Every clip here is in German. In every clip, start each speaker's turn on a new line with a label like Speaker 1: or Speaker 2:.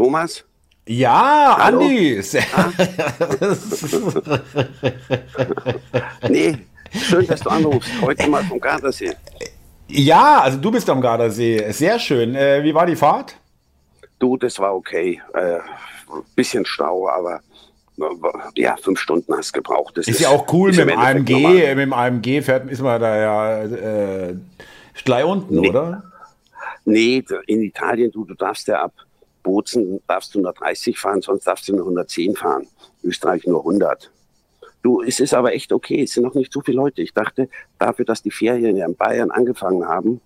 Speaker 1: Thomas?
Speaker 2: Ja,
Speaker 1: Hallo?
Speaker 2: Andi.
Speaker 1: Ah. nee, schön, dass du anrufst. Heute mal vom Gardasee.
Speaker 2: Ja, also du bist am Gardasee. Sehr schön. Äh, wie war die Fahrt?
Speaker 1: Du, das war okay. Äh, bisschen Stau, aber ja, fünf Stunden hast gebraucht. Das
Speaker 2: Ist ja auch cool
Speaker 1: ist
Speaker 2: mit dem AMG.
Speaker 1: normal.
Speaker 2: Mit dem AMG fährt, ist man da ja äh, gleich unten,
Speaker 1: Nee.
Speaker 2: oder?
Speaker 1: Nee, in Italien, du, du darfst ja ab Bozen darfst du nur 30 fahren, sonst darfst du nur 110 fahren. Österreich nur 100. Du, es ist aber echt okay. Es sind noch nicht so viele Leute. Ich dachte, dafür, dass die Ferien ja in Bayern angefangen haben,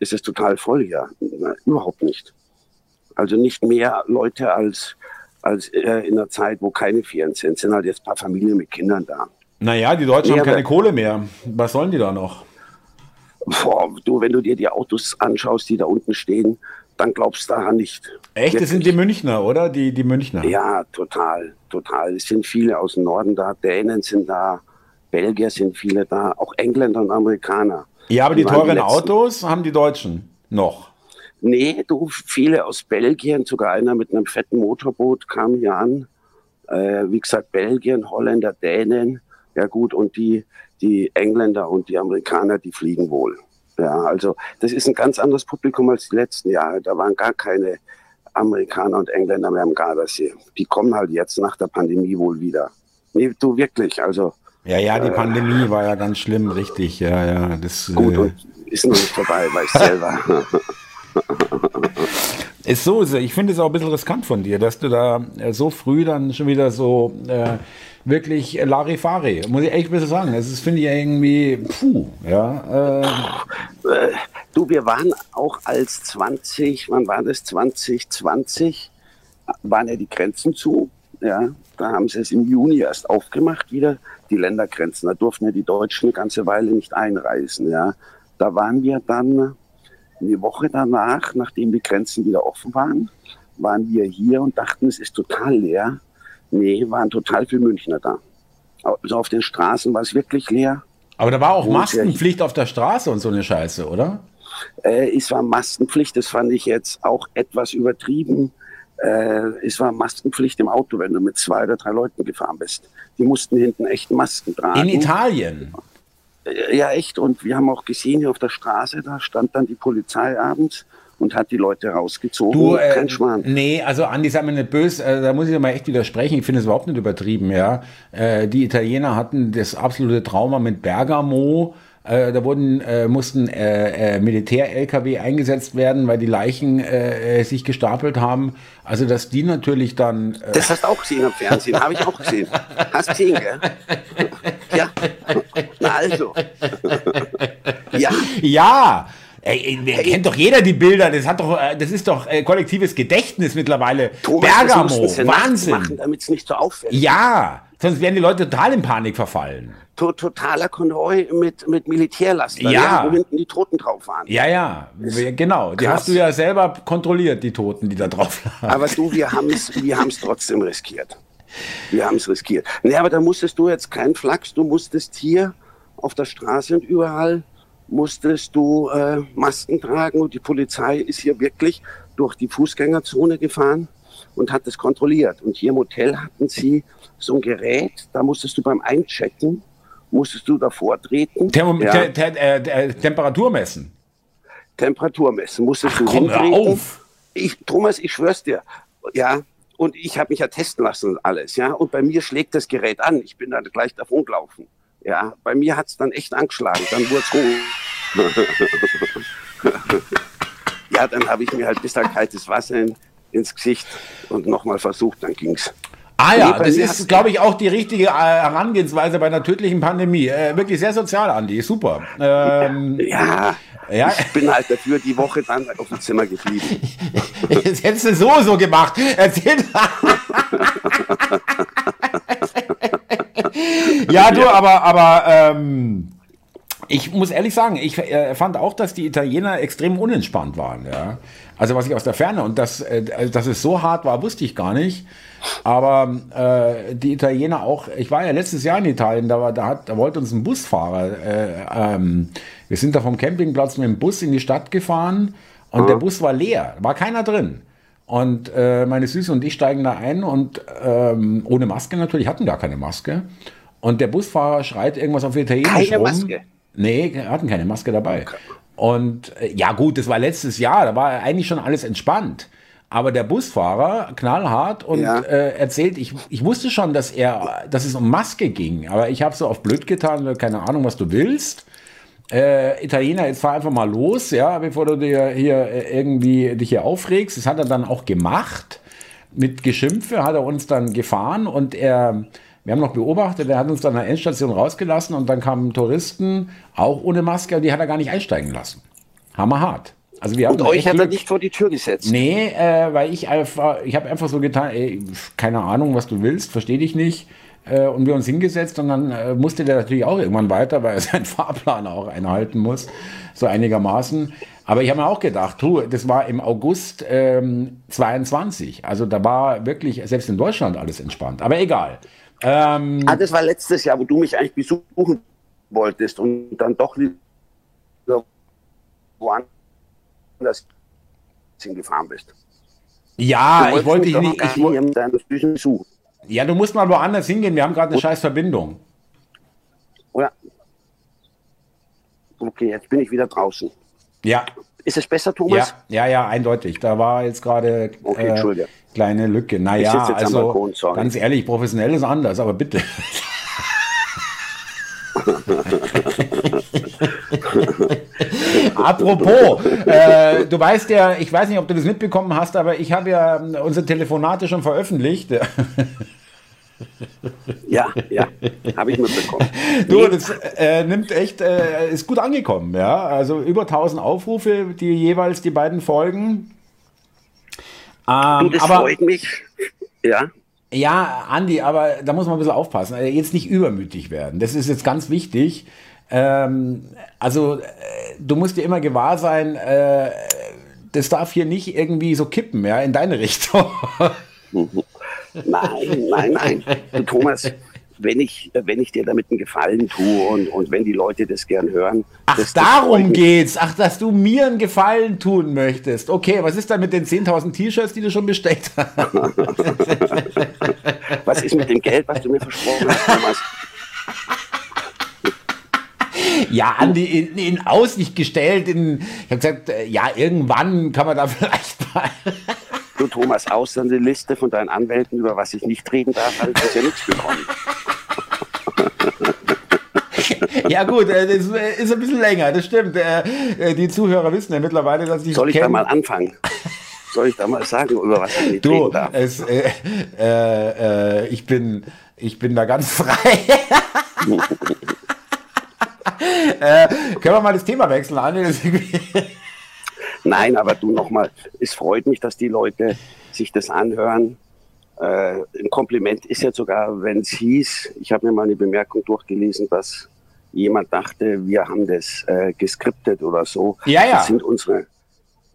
Speaker 1: ist es total voll hier. Na, überhaupt nicht. Also nicht mehr Leute als, als äh, in einer Zeit, wo keine Ferien sind. Es sind halt jetzt ein paar Familien mit Kindern da.
Speaker 2: Naja, die Deutschen
Speaker 1: Nee,
Speaker 2: haben keine Kohle mehr. Was sollen die da noch?
Speaker 1: Boah, du, wenn du dir die Autos anschaust, die da unten stehen, dann glaubst du daran nicht.
Speaker 2: Echt? Das sind die. Münchner, oder? Die, die Münchner.
Speaker 1: Ja, total, total. Es sind viele aus dem Norden da, Dänen sind da, Belgier sind viele da, auch Engländer und Amerikaner.
Speaker 2: Ja, aber die,
Speaker 1: waren
Speaker 2: teuren
Speaker 1: letzten.
Speaker 2: Autos haben die Deutschen noch.
Speaker 1: Nee, du, viele aus Belgien, sogar einer mit einem fetten Motorboot kam hier an. Äh, wie gesagt, Belgien, Holländer, Dänen, ja gut, und die, die Engländer und die Amerikaner, die fliegen wohl. Ja, also das ist ein ganz anderes Publikum als die letzten Jahre. Da waren gar keine Amerikaner und Engländer mehr am Gardasee. Die kommen halt jetzt nach der Pandemie wohl wieder. Nee, du wirklich, also
Speaker 2: Ja, ja, die Pandemie war ja ganz schlimm, richtig. Ja, ja. Das
Speaker 1: gut
Speaker 2: äh,
Speaker 1: und ist noch nicht vorbei, weiß selber.
Speaker 2: ist so. Ich finde es auch ein bisschen riskant von dir, dass du da äh, so früh dann schon wieder so äh, wirklich äh, Larifari, muss ich echt ein bisschen sagen. Das ist, finde ich irgendwie, puh, ja. Äh,
Speaker 1: Äh, du, wir waren auch als 20, wann war das? 2020 waren ja die Grenzen zu. Ja, da haben sie es im Juni erst aufgemacht, wieder die Ländergrenzen. Da durften ja die Deutschen eine ganze Weile nicht einreisen. Ja, da waren wir dann eine Woche danach, nachdem die Grenzen wieder offen waren, waren wir hier und dachten, es ist total leer. Nee, waren total viele Münchner da. Also auf den Straßen war es wirklich leer.
Speaker 2: Aber da war auch Maskenpflicht auf der Straße und so eine Scheiße, oder?
Speaker 1: Äh, es war Maskenpflicht, das fand ich jetzt auch etwas übertrieben. Äh, es war Maskenpflicht im Auto, wenn du mit zwei oder drei Leuten gefahren bist. Die mussten hinten echt Masken tragen.
Speaker 2: In Italien.
Speaker 1: Äh, Ja, echt. Und wir haben auch gesehen, hier auf der Straße, da stand dann die Polizei abends und hat die Leute rausgezogen.
Speaker 2: Du, äh,
Speaker 1: Kein Schmarrn.
Speaker 2: nee, also Andi, sei mir nicht böse, äh, da muss ich mal echt widersprechen. Ich finde es überhaupt nicht übertrieben, ja. Äh, die Italiener hatten das absolute Trauma mit Bergamo. Äh, da wurden, äh, mussten äh, äh, Militär-LKW eingesetzt werden, weil die Leichen äh, sich gestapelt haben. Also, dass die natürlich dann.
Speaker 1: Das hast du auch gesehen am Fernsehen, habe ich auch gesehen. Hast gesehen, gell? Ja. Na also. Ja.
Speaker 2: ja! Ey, ey, wer kennt doch jeder die Bilder, das hat doch, äh, das ist doch äh, kollektives Gedächtnis mittlerweile.
Speaker 1: Thomas,
Speaker 2: Bergamo, Wahnsinn.
Speaker 1: machen, damit es nicht so auffällt.
Speaker 2: Ja, sonst wären die Leute total in Panik verfallen.
Speaker 1: to totaler Konvoi mit, mit Militärlaster,
Speaker 2: Ja.
Speaker 1: wo hinten die Toten drauf waren.
Speaker 2: Ja, ja, wir- genau. Die
Speaker 1: krass.
Speaker 2: hast du ja selber kontrolliert, die Toten, die da drauf lagen.
Speaker 1: Aber du, wir haben es wir haben's trotzdem riskiert. Wir haben es riskiert. Nee, aber da musstest du jetzt kein Flachs, du musstest hier auf der Straße und überall musstest du äh, Masken tragen und die Polizei ist hier wirklich durch die Fußgängerzone gefahren und hat das kontrolliert. Und hier im Hotel hatten sie so ein Gerät, da musstest du beim Einchecken, musstest du davor treten.
Speaker 2: Thermom
Speaker 1: ja,
Speaker 2: te te äh, äh, Temperatur messen.
Speaker 1: Temperatur messen, musstest
Speaker 2: Ach
Speaker 1: du
Speaker 2: komm, hör auf.
Speaker 1: Ich, Thomas, ich schwör's dir, ja, und ich habe mich ja testen lassen und alles, ja, und bei mir schlägt das Gerät an. Ich bin dann gleich davon gelaufen. Ja, bei mir hat's dann echt angeschlagen. Dann wurde ja, dann habe ich mir halt bis kaltes Wasser in, ins Gesicht und nochmal versucht, dann ging's.
Speaker 2: Ah ja,
Speaker 1: Nee,
Speaker 2: das ist, glaube ich, auch die richtige äh, Herangehensweise bei einer tödlichen Pandemie. Äh, wirklich sehr sozial, Andi, super. Ähm,
Speaker 1: Ja,
Speaker 2: Ja.
Speaker 1: ich bin halt dafür die Woche dann auf dem Zimmer geblieben.
Speaker 2: das hättest du so so gemacht. Erzähl. Ja, du, aber, aber ähm, ich muss ehrlich sagen, ich äh, fand auch, dass die Italiener extrem unentspannt waren. Ja? Also was ich aus der Ferne und das, äh, dass es so hart war, wusste ich gar nicht. Aber äh, die Italiener auch. Ich war ja letztes Jahr in Italien, da, war, da, hat, da wollte uns ein Busfahrer. Äh, ähm, wir sind da vom Campingplatz mit dem Bus in die Stadt gefahren und der Bus war leer, war keiner drin. Und äh, meine Süße und ich steigen da ein und ähm, ohne Maske natürlich, hatten gar keine Maske. Und der Busfahrer schreit irgendwas auf Italienisch
Speaker 1: Keine
Speaker 2: rum.
Speaker 1: Maske?
Speaker 2: Nee, hatten keine Maske dabei. Und äh, ja gut, das war letztes Jahr, da war eigentlich schon alles entspannt. Aber der Busfahrer, knallhart, und
Speaker 1: Ja.
Speaker 2: äh, erzählt, ich, ich wusste schon, dass er, dass es um Maske ging, aber ich habe so auf blöd getan, keine Ahnung, was du willst. Äh, Italiener, jetzt fahr einfach mal los, ja, bevor du dir hier äh, irgendwie dich hier aufregst. Das hat er dann auch gemacht. Mit Geschimpfe hat er uns dann gefahren und er, wir haben noch beobachtet, er hat uns dann an der Endstation rausgelassen und dann kamen Touristen, auch ohne Maske, die hat er gar nicht einsteigen lassen. Hammerhart. Also wir
Speaker 1: Und euch hat er
Speaker 2: Glück.
Speaker 1: nicht vor die Tür gesetzt.
Speaker 2: Nee, äh, weil ich einfach, ich habe einfach so getan, ey, keine Ahnung, was du willst, verstehe dich nicht. Äh, und wir uns hingesetzt und dann äh, musste der natürlich auch irgendwann weiter, weil er seinen Fahrplan auch einhalten muss, so einigermaßen. Aber ich habe mir auch gedacht, du, das war im August ähm, 22. Also da war wirklich, selbst in Deutschland alles entspannt. Aber egal. Ähm,
Speaker 1: Ah, das war letztes Jahr, wo du mich eigentlich besuchen wolltest und dann doch wieder woanders hingefahren bist.
Speaker 2: ja, ich wollte dich nicht.
Speaker 1: gar
Speaker 2: Ich, ja, du musst mal woanders hingehen. Wir haben gerade eine scheiß Verbindung.
Speaker 1: Oder? Okay, jetzt bin ich wieder draußen.
Speaker 2: Ja,
Speaker 1: Ist es besser,
Speaker 2: Ja,
Speaker 1: Thomas?
Speaker 2: ja, ja, eindeutig. Da war jetzt gerade
Speaker 1: Okay,
Speaker 2: äh, kleine Lücke. Naja, also
Speaker 1: Balkon,
Speaker 2: ganz ehrlich, professionell ist anders, aber bitte. Apropos, äh, du weißt ja, ich weiß nicht, ob du das mitbekommen hast, aber ich habe ja äh, unsere Telefonate schon veröffentlicht.
Speaker 1: Ja, ja, habe ich mitbekommen.
Speaker 2: Du, das äh, nimmt echt, äh, ist gut angekommen, ja. Also über 1000 Aufrufe, die jeweils die beiden Folgen. Ähm,
Speaker 1: Du, das
Speaker 2: aber
Speaker 1: freut mich. Ja,
Speaker 2: ja, Andi, aber da muss man ein bisschen aufpassen. Äh, Jetzt nicht übermütig werden. Das ist jetzt ganz wichtig. Ähm, also, äh, du musst dir immer gewahr sein, äh, das darf hier nicht irgendwie so kippen, ja, in deine Richtung.
Speaker 1: nein, nein, nein. Du, Thomas, wenn ich, wenn ich dir damit einen Gefallen tue und, und wenn die Leute das gern hören.
Speaker 2: Ach, darum geht's. Ach, dass du mir einen Gefallen tun möchtest. Okay, was ist da mit den 10.000 T-Shirts, die du schon bestellt hast?
Speaker 1: Was ist mit dem Geld, was du mir versprochen hast, Thomas?
Speaker 2: Ja, Andi, in, in Aussicht gestellt. In, ich habe gesagt, äh, ja, irgendwann kann man da vielleicht mal.
Speaker 1: Du, Thomas, außer eine Liste von deinen Anwälten, über was ich nicht reden darf, habe ich bisher nichts bekommen.
Speaker 2: Ja gut, äh, das äh, ist ein bisschen länger, das stimmt. Die Zuhörer wissen ja mittlerweile, dass ich
Speaker 1: Soll ich da
Speaker 2: kenn.
Speaker 1: mal anfangen? Soll ich da mal sagen, über was ich nicht
Speaker 2: Du,
Speaker 1: reden darf?
Speaker 2: es, äh, äh, äh, ich, bin, ich bin da ganz frei. Äh, können wir mal das Thema wechseln, irgendwie-
Speaker 1: Nein, aber du nochmal, es freut mich, dass die Leute sich das anhören. Äh, ein Kompliment ist jetzt sogar, wenn es hieß, ich habe mir mal eine Bemerkung durchgelesen, dass jemand dachte, wir haben das äh, geskriptet oder so.
Speaker 2: Ja, ja.
Speaker 1: Das sind unsere.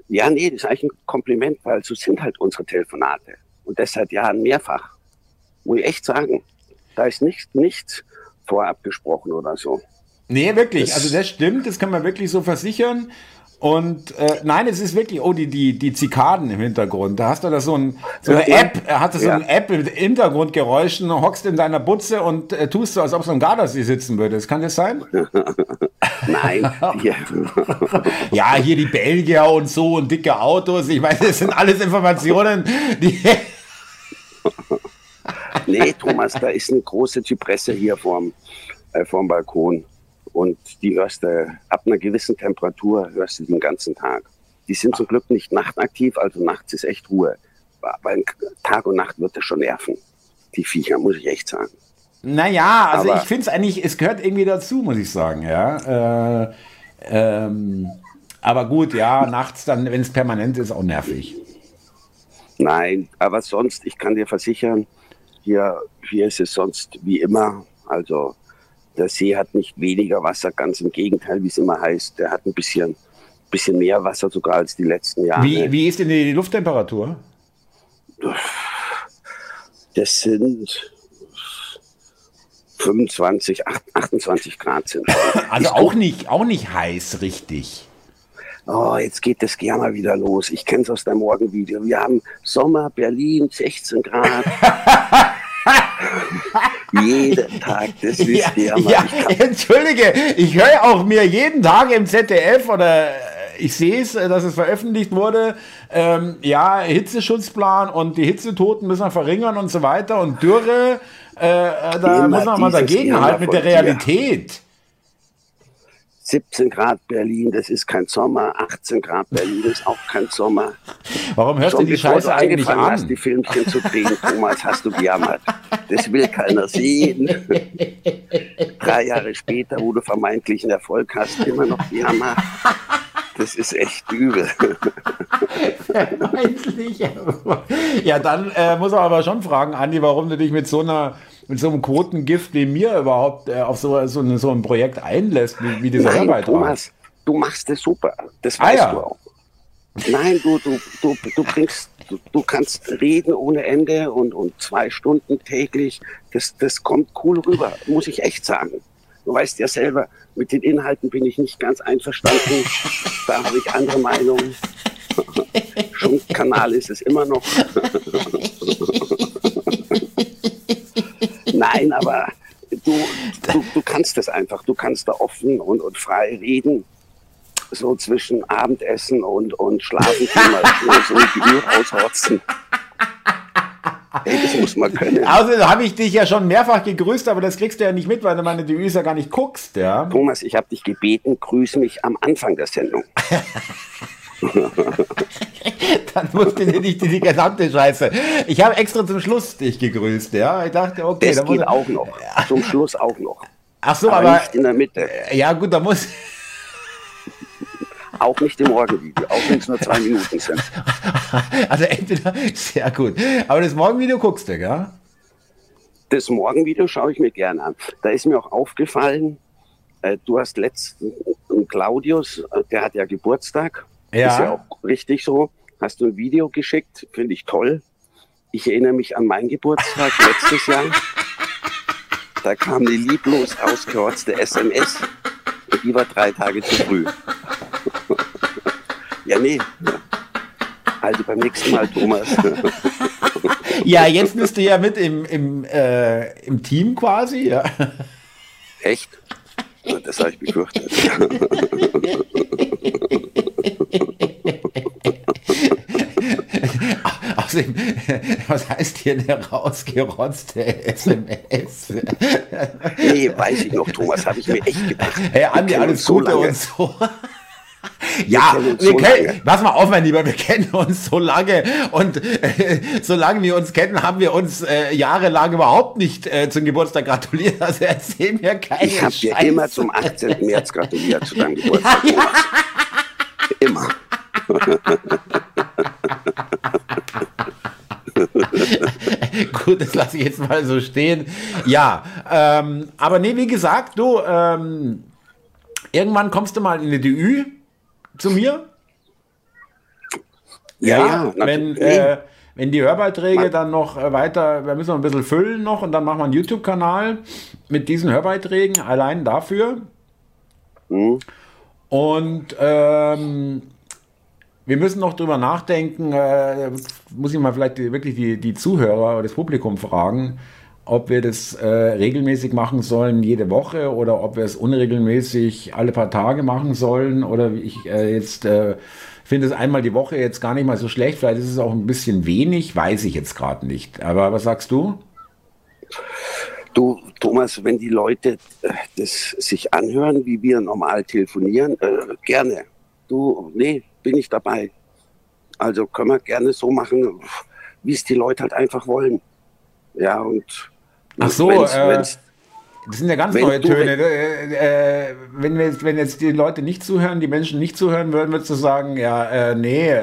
Speaker 1: Ja, nee, das ist eigentlich ein Kompliment, weil so sind halt unsere Telefonate. Und das seit Jahren mehrfach. Muss ich echt sagen. Da ist nicht, nichts vorab gesprochen oder so.
Speaker 2: Nee, wirklich.
Speaker 1: Das-
Speaker 2: also das stimmt, das kann man wirklich so versichern. Und äh, nein, es ist wirklich, oh, die, die, die Zikaden im Hintergrund. Da hast du da so, ein, so eine. App, er hatte so
Speaker 1: Ja.
Speaker 2: eine App mit Hintergrundgeräuschen, hockst in deiner Butze und äh, tust so, als ob du am Gardasee sitzen würdest. Kann das sein?
Speaker 1: Nein,
Speaker 2: Ja, hier die Belgier und so und dicke Autos. Ich meine, das sind alles Informationen, die.
Speaker 1: Nee, Thomas, da ist eine große Zypresse hier vorm, äh, vorm Balkon. Und die hörst du ab einer gewissen Temperatur, hörst du den ganzen Tag. Die sind zum Glück nicht nachtaktiv, also nachts ist echt Ruhe. Weil Tag und Nacht wird das schon nerven. Die Viecher, muss ich echt sagen.
Speaker 2: Naja, also
Speaker 1: Aber-
Speaker 2: ich finde es eigentlich, es gehört irgendwie dazu, muss ich sagen, ja. Äh, ähm, aber gut, ja, nachts dann, wenn es permanent ist, auch nervig.
Speaker 1: Nein, aber sonst, ich kann dir versichern, hier, hier ist es sonst wie immer. Also der See hat nicht weniger Wasser, ganz im Gegenteil, wie es immer heißt. Der hat ein bisschen, bisschen mehr Wasser sogar als die letzten Jahre.
Speaker 2: Wie, wie ist denn die Lufttemperatur?
Speaker 1: Das sind 25, 28 Grad sind.
Speaker 2: Also auch nicht, auch nicht heiß, richtig.
Speaker 1: Oh, jetzt geht das Germa wieder los. Ich kenne es aus deinem Morgenvideo. Wir haben Sommer, Berlin, 16 Grad. jeden Tag, das ist
Speaker 2: ja, ja, Entschuldige, ich höre auch mir jeden Tag im ZDF oder ich sehe es, dass es veröffentlicht wurde, ähm, ja, Hitzeschutzplan und die Hitzetoten müssen wir verringern und so weiter und Dürre, äh, äh da Immer muss man mal dagegen halten mit der Realität. Dir.
Speaker 1: 17 Grad Berlin, das ist kein Sommer. 18 Grad Berlin ist auch kein Sommer.
Speaker 2: Warum hörst Schon du die Scheiße eigentlich an? Hast,
Speaker 1: die Filmchen zu drehen, Thomas, hast du gejammert. Das will keiner sehen. Drei Jahre später, wo du vermeintlichen Erfolg hast, immer noch gejammert. Das ist echt übel.
Speaker 2: Vermeintlich. ja, dann äh, muss man aber schon fragen, Andi, warum du dich mit so einer mit so einem Quotengift wie mir überhaupt äh, auf so, so, so, ein Projekt einlässt, wie, wie dieser Nein,
Speaker 1: Thomas, du machst es super. Das ah, weißt ja. du auch. Nein, du, du, du, du bringst, du, du kannst reden ohne Ende und, und zwei Stunden täglich. Das, das kommt cool rüber, muss ich echt sagen. Du weißt ja selber, mit den Inhalten bin ich nicht ganz einverstanden. da habe ich andere Meinungen. Schon Kanal ist es immer noch. Nein, aber du, du, du kannst es einfach. Du kannst da offen und, und frei reden. So zwischen Abendessen und, und Schlafen mal so die Uhr ausrotzen. Hey, das muss man können.
Speaker 2: Außerdem habe ich dich ja schon mehrfach gegrüßt, aber das kriegst du ja nicht mit, weil du meine Devise ja gar nicht guckst, ja.
Speaker 1: Thomas, ich habe dich gebeten, grüße mich am Anfang der Sendung.
Speaker 2: Dann musste dir nicht die, die gesamte Scheiße. Ich habe extra zum Schluss dich gegrüßt, ja. Ich dachte, okay,
Speaker 1: das geht auch noch. Zum Schluss auch noch.
Speaker 2: Ach so, aber, aber
Speaker 1: nicht in der Mitte.
Speaker 2: Ja, gut, da muss.
Speaker 1: Auch nicht im Morgenvideo, auch wenn es nur zwei Minuten sind.
Speaker 2: Also entweder, sehr gut. Aber das Morgenvideo guckst du, gell?
Speaker 1: Das Morgenvideo schaue ich mir gerne an. Da ist mir auch aufgefallen, äh, du hast letzten Claudius, äh, der hat ja Geburtstag ja. Ist ja auch richtig so. Hast du ein Video geschickt, finde ich toll. Ich erinnere mich an meinen Geburtstag letztes Jahr. Da kam eine lieblos ausgerotzte SMS und die war drei Tage zu früh. ja, nee. Also beim nächsten Mal, Thomas.
Speaker 2: ja, jetzt bist du ja mit im, im, äh, im Team quasi. Ja.
Speaker 1: Echt? Das habe ich befürchtet.
Speaker 2: Außerdem, was heißt hier eine rausgerotzte SMS?
Speaker 1: nee, weiß ich noch, Thomas, habe ich mir echt gedacht.
Speaker 2: Hey, Andi, alles Gute so und so. Ja, wir, wir so kennen, pass mal auf, mein Lieber, wir kennen uns so lange und äh, solange wir uns kennen, haben wir uns äh, jahrelang überhaupt nicht äh, zum Geburtstag gratuliert. Also erzähl mir keine
Speaker 1: Ich habe dir immer zum 18. März gratuliert zu deinem Geburtstag. Ja, ja. Immer.
Speaker 2: Gut, das lasse ich jetzt mal so stehen. Ja, ähm, aber nee, wie gesagt, du, ähm, irgendwann kommst du mal in die DÜ zu mir. Ja, ja wenn, äh, wenn die Hörbeiträge dann noch äh, weiter, wir müssen noch ein bisschen füllen noch und dann machen wir einen YouTube-Kanal mit diesen Hörbeiträgen allein dafür. Mhm. Und ähm, wir müssen noch drüber nachdenken, äh, muss ich mal vielleicht wirklich die, die Zuhörer oder das Publikum fragen, ob wir das äh, regelmäßig machen sollen, jede Woche, oder ob wir es unregelmäßig alle paar Tage machen sollen. Oder ich äh, jetzt äh, finde es einmal die Woche jetzt gar nicht mal so schlecht. Vielleicht ist es auch ein bisschen wenig, weiß ich jetzt gerade nicht. Aber was sagst du?
Speaker 1: Du, Thomas, wenn die Leute äh, das sich anhören, wie wir normal telefonieren, äh, gerne. Du, nee, bin ich dabei. Also können wir gerne so machen, wie es die Leute halt einfach wollen. Ja, und
Speaker 2: Ach so, wenn's, äh, wenn's, das sind ja ganz neue Töne. Äh, äh, wenn, wir, wenn jetzt die Leute nicht zuhören, die Menschen nicht zuhören würden, würdest du sagen, ja, äh, nee.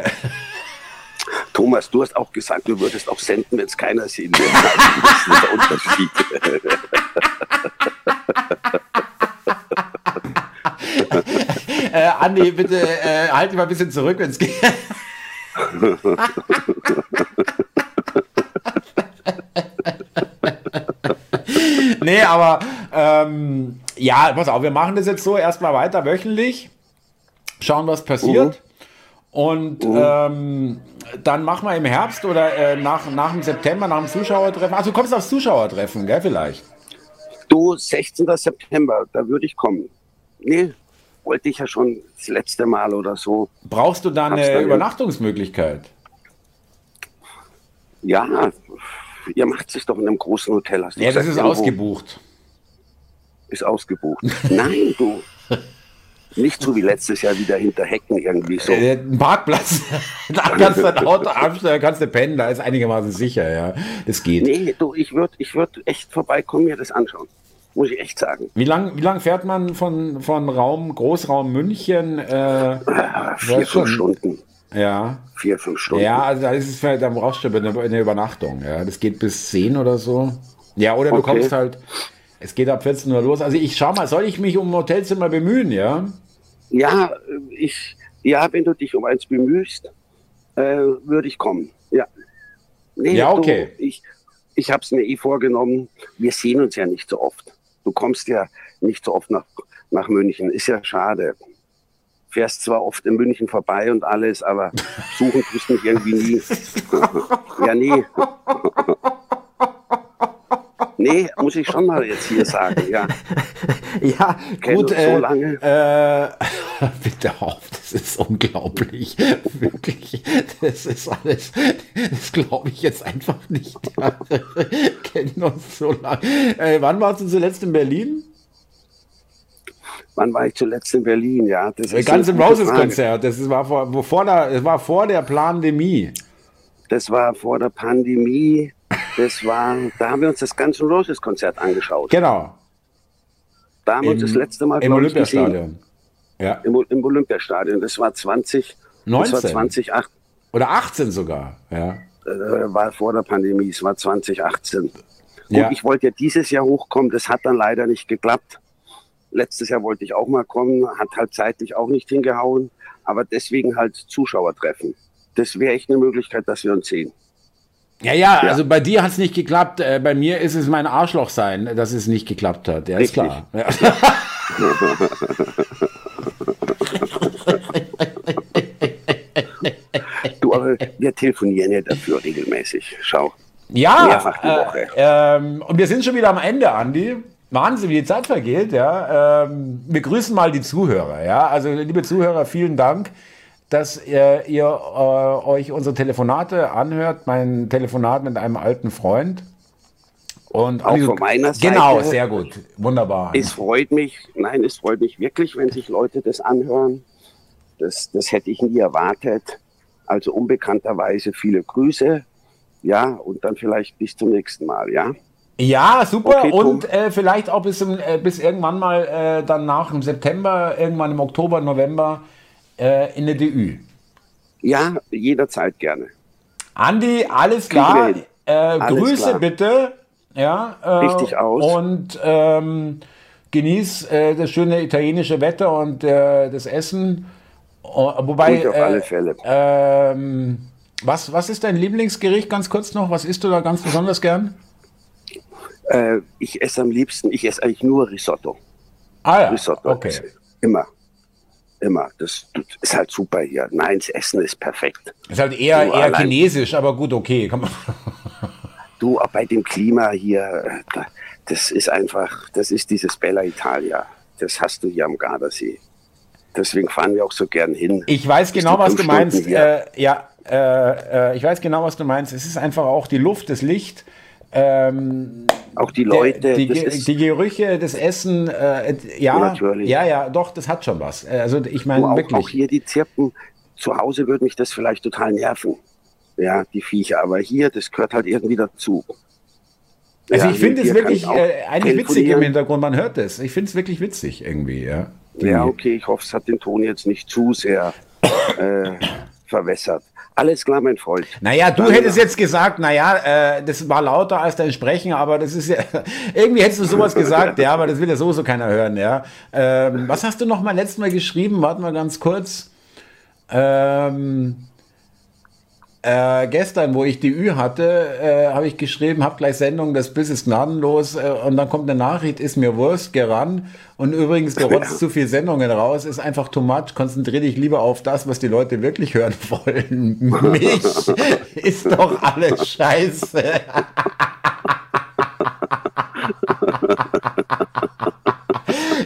Speaker 1: Thomas, du hast auch gesagt, du würdest auch senden, wenn es keiner sehen würde. das ist der Unterschied.
Speaker 2: äh, Andi, bitte äh, halt dich mal ein bisschen zurück, wenn es geht. nee, aber ähm, ja, pass auf, wir machen das jetzt so erstmal weiter wöchentlich. schauen, was passiert. Und ähm, dann machen wir im Herbst oder äh, nach, nach dem September, nach dem Zuschauertreffen. Also du kommst aufs Zuschauertreffen, gell, vielleicht?
Speaker 1: Du, 16. September, da würde ich kommen. Nee, wollte ich ja schon das letzte Mal oder so.
Speaker 2: Brauchst du da eine Übernachtungsmöglichkeit?
Speaker 1: Ja, ihr macht sich doch in einem großen Hotel. Hast
Speaker 2: Ja, das
Speaker 1: gesagt,
Speaker 2: ist
Speaker 1: irgendwo.
Speaker 2: ausgebucht.
Speaker 1: Ist ausgebucht. Nein, du. Nicht so wie letztes Jahr wieder hinter Hecken irgendwie so.
Speaker 2: Äh, ein Parkplatz, da kannst du dein Auto abstellen, kannst du pennen, da ist einigermaßen sicher, ja. Das geht.
Speaker 1: Nee, du, ich würde ich würd echt vorbeikommen, mir das anschauen. Muss ich echt sagen.
Speaker 2: Wie lang, wie lang fährt man von, von Raum, Großraum München? Äh,
Speaker 1: vier, fünf Stunden.
Speaker 2: ja.
Speaker 1: Vier, fünf Stunden.
Speaker 2: Ja, also da ist es vielleicht, da brauchst du eine, eine Übernachtung, ja. Das geht bis 10 oder so. Ja, oder du
Speaker 1: Okay.
Speaker 2: kommst halt, es geht ab 14 Uhr los. Also ich schau mal, soll ich mich um ein Hotelzimmer bemühen, ja?
Speaker 1: Ja, ich, ja, wenn du dich um eins bemühst, äh, würde ich kommen. Ja. Nee,
Speaker 2: Ja, okay.
Speaker 1: Du, ich ich habe es mir eh vorgenommen. Wir sehen uns ja nicht so oft. Du kommst ja nicht so oft nach, nach München. Ist ja schade. Fährst zwar oft in München vorbei und alles, aber suchen tust mich irgendwie nie. ja, nee. Nee, muss ich schon mal jetzt hier sagen, ja.
Speaker 2: Ja,
Speaker 1: Kenn
Speaker 2: gut.
Speaker 1: uns so
Speaker 2: äh,
Speaker 1: lange.
Speaker 2: Äh, bitte auf, das ist unglaublich. Wirklich, das ist alles, das glaube ich jetzt einfach nicht. Kennen uns so lange. Äh, wann warst du zuletzt in Berlin?
Speaker 1: Wann war ich zuletzt in Berlin? Ja, das
Speaker 2: Das
Speaker 1: ist
Speaker 2: ganze
Speaker 1: eine gute
Speaker 2: Roses
Speaker 1: Frage.
Speaker 2: Konzert, das war vor, vor der, das war vor der Pandemie.
Speaker 1: Das war vor der Pandemie. Das war, da haben wir uns das ganze Roses Konzert angeschaut.
Speaker 2: Genau.
Speaker 1: Da haben wir uns das letzte Mal
Speaker 2: Im. Olympiastadion. Ja.
Speaker 1: Im, Im Olympiastadion. Das war 20, das war
Speaker 2: 19.
Speaker 1: 2008,
Speaker 2: Oder 18 sogar. Ja.
Speaker 1: äh, war vor der Pandemie. Es war 2018. Gut,
Speaker 2: Ja.
Speaker 1: ich wollte ja dieses Jahr hochkommen. Das hat dann leider nicht geklappt. Letztes Jahr wollte ich auch mal kommen, hat halt zeitlich auch nicht hingehauen. Aber deswegen halt Zuschauer treffen. Das wäre echt eine Möglichkeit, dass wir uns sehen.
Speaker 2: Ja, ja,
Speaker 1: Ja.
Speaker 2: also bei dir hat es nicht geklappt. Äh, bei mir ist es mein Arschloch sein, dass es nicht geklappt hat. Ja, ist
Speaker 1: Richtig.
Speaker 2: klar. Ja.
Speaker 1: Du, aber wir telefonieren ja dafür regelmäßig. Schau.
Speaker 2: Ja,
Speaker 1: Mehrfach die Woche.
Speaker 2: Äh, ähm, und wir sind schon wieder am Ende, Andi. Wahnsinn, wie die Zeit vergeht, ja. Ähm, wir grüßen mal die Zuhörer, ja. Also, liebe Zuhörer, vielen Dank, dass ihr, ihr äh, euch unsere Telefonate anhört. Mein Telefonat mit einem alten Freund. Und
Speaker 1: Auch
Speaker 2: Andi,
Speaker 1: von meiner Seite.
Speaker 2: Genau, sehr gut. Wunderbar.
Speaker 1: Es freut mich, nein, es freut mich wirklich, wenn sich Leute das anhören. Das, das hätte ich nie erwartet. Also unbekannterweise viele Grüße. Ja, und dann vielleicht bis zum nächsten Mal, ja?
Speaker 2: Ja, super.
Speaker 1: Okay,
Speaker 2: und äh, vielleicht auch bis, im, äh, bis irgendwann mal äh, dann nach im September, irgendwann im Oktober, November äh, in der DÜ.
Speaker 1: Ja, jederzeit gerne.
Speaker 2: Andi, alles klar. Äh,
Speaker 1: Alles
Speaker 2: Grüße
Speaker 1: klar.
Speaker 2: bitte. Ja, äh,
Speaker 1: Richtig aus.
Speaker 2: Und ähm, genieß äh, das schöne italienische Wetter und äh, das Essen. Oh, wobei,
Speaker 1: Gut, auf
Speaker 2: äh,
Speaker 1: alle Fälle.
Speaker 2: Ähm, was, was ist dein Lieblingsgericht ganz kurz noch? Was isst du da ganz besonders gern?
Speaker 1: Äh, ich esse am liebsten, ich esse eigentlich nur Risotto.
Speaker 2: Ah ja,
Speaker 1: Risotto.
Speaker 2: okay.
Speaker 1: Immer. Immer. Das, das ist halt super hier. Nein, das Essen ist perfekt.
Speaker 2: Ist halt eher,
Speaker 1: So,
Speaker 2: eher
Speaker 1: allein-
Speaker 2: chinesisch, aber gut, okay.
Speaker 1: Du, auch bei dem Klima hier, da- das ist einfach, das ist dieses Bella Italia. Das hast du hier am Gardasee. Deswegen fahren wir auch so gern hin.
Speaker 2: Ich weiß genau, was du meinst.
Speaker 1: Stunden.
Speaker 2: Äh, ja, äh, äh, ich weiß genau, was du meinst. Es ist einfach auch die Luft, das Licht, ähm,
Speaker 1: auch die
Speaker 2: der-
Speaker 1: Leute,
Speaker 2: die,
Speaker 1: das
Speaker 2: Ge- die Gerüche, das Essen. Äh, ja,
Speaker 1: Natürlich.
Speaker 2: ja, ja, doch, das hat schon was. Äh, Also ich meine
Speaker 1: auch,
Speaker 2: wirklich.
Speaker 1: auch hier die Zirpen. Zu Hause würde mich das vielleicht total nerven. Ja, die Viecher. Aber hier, das gehört halt irgendwie dazu.
Speaker 2: also
Speaker 1: Ja,
Speaker 2: ich finde es wirklich äh, eigentlich witzig im. Hintergrund. Man hört es. Ich finde es wirklich witzig irgendwie. Ja. Die-
Speaker 1: Ja, okay, ich hoffe, es hat den Ton jetzt nicht zu sehr äh, verwässert. Alles klar, mein Freund.
Speaker 2: Naja, du
Speaker 1: Dann,
Speaker 2: hättest
Speaker 1: ja.
Speaker 2: jetzt gesagt, naja, äh, das war lauter als dein Sprechen, aber das ist ja, irgendwie hättest du sowas gesagt, ja, aber das will ja sowieso keiner hören, ja. Ähm, was hast du noch mal letztes Mal geschrieben? Warten wir ganz kurz. Ähm, äh, gestern, wo ich die Ü hatte, äh, habe ich geschrieben, hab gleich Sendung, das Biss ist gnadenlos äh, und dann kommt eine Nachricht, ist mir Wurst, gerannt und übrigens, du rotzt zu viel Sendungen raus, ist einfach too much, konzentrier dich lieber auf das, was die Leute wirklich hören wollen. Mich ist doch alles scheiße.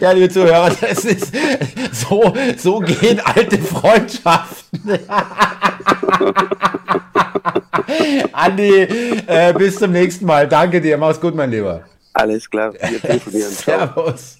Speaker 2: Ja, liebe Zuhörer, das ist so, so gehen alte Freundschaften. Andi, äh, bis zum nächsten Mal. Danke dir. Mach's gut, mein Lieber.
Speaker 1: Alles klar. Wir telefonieren.
Speaker 2: Servus.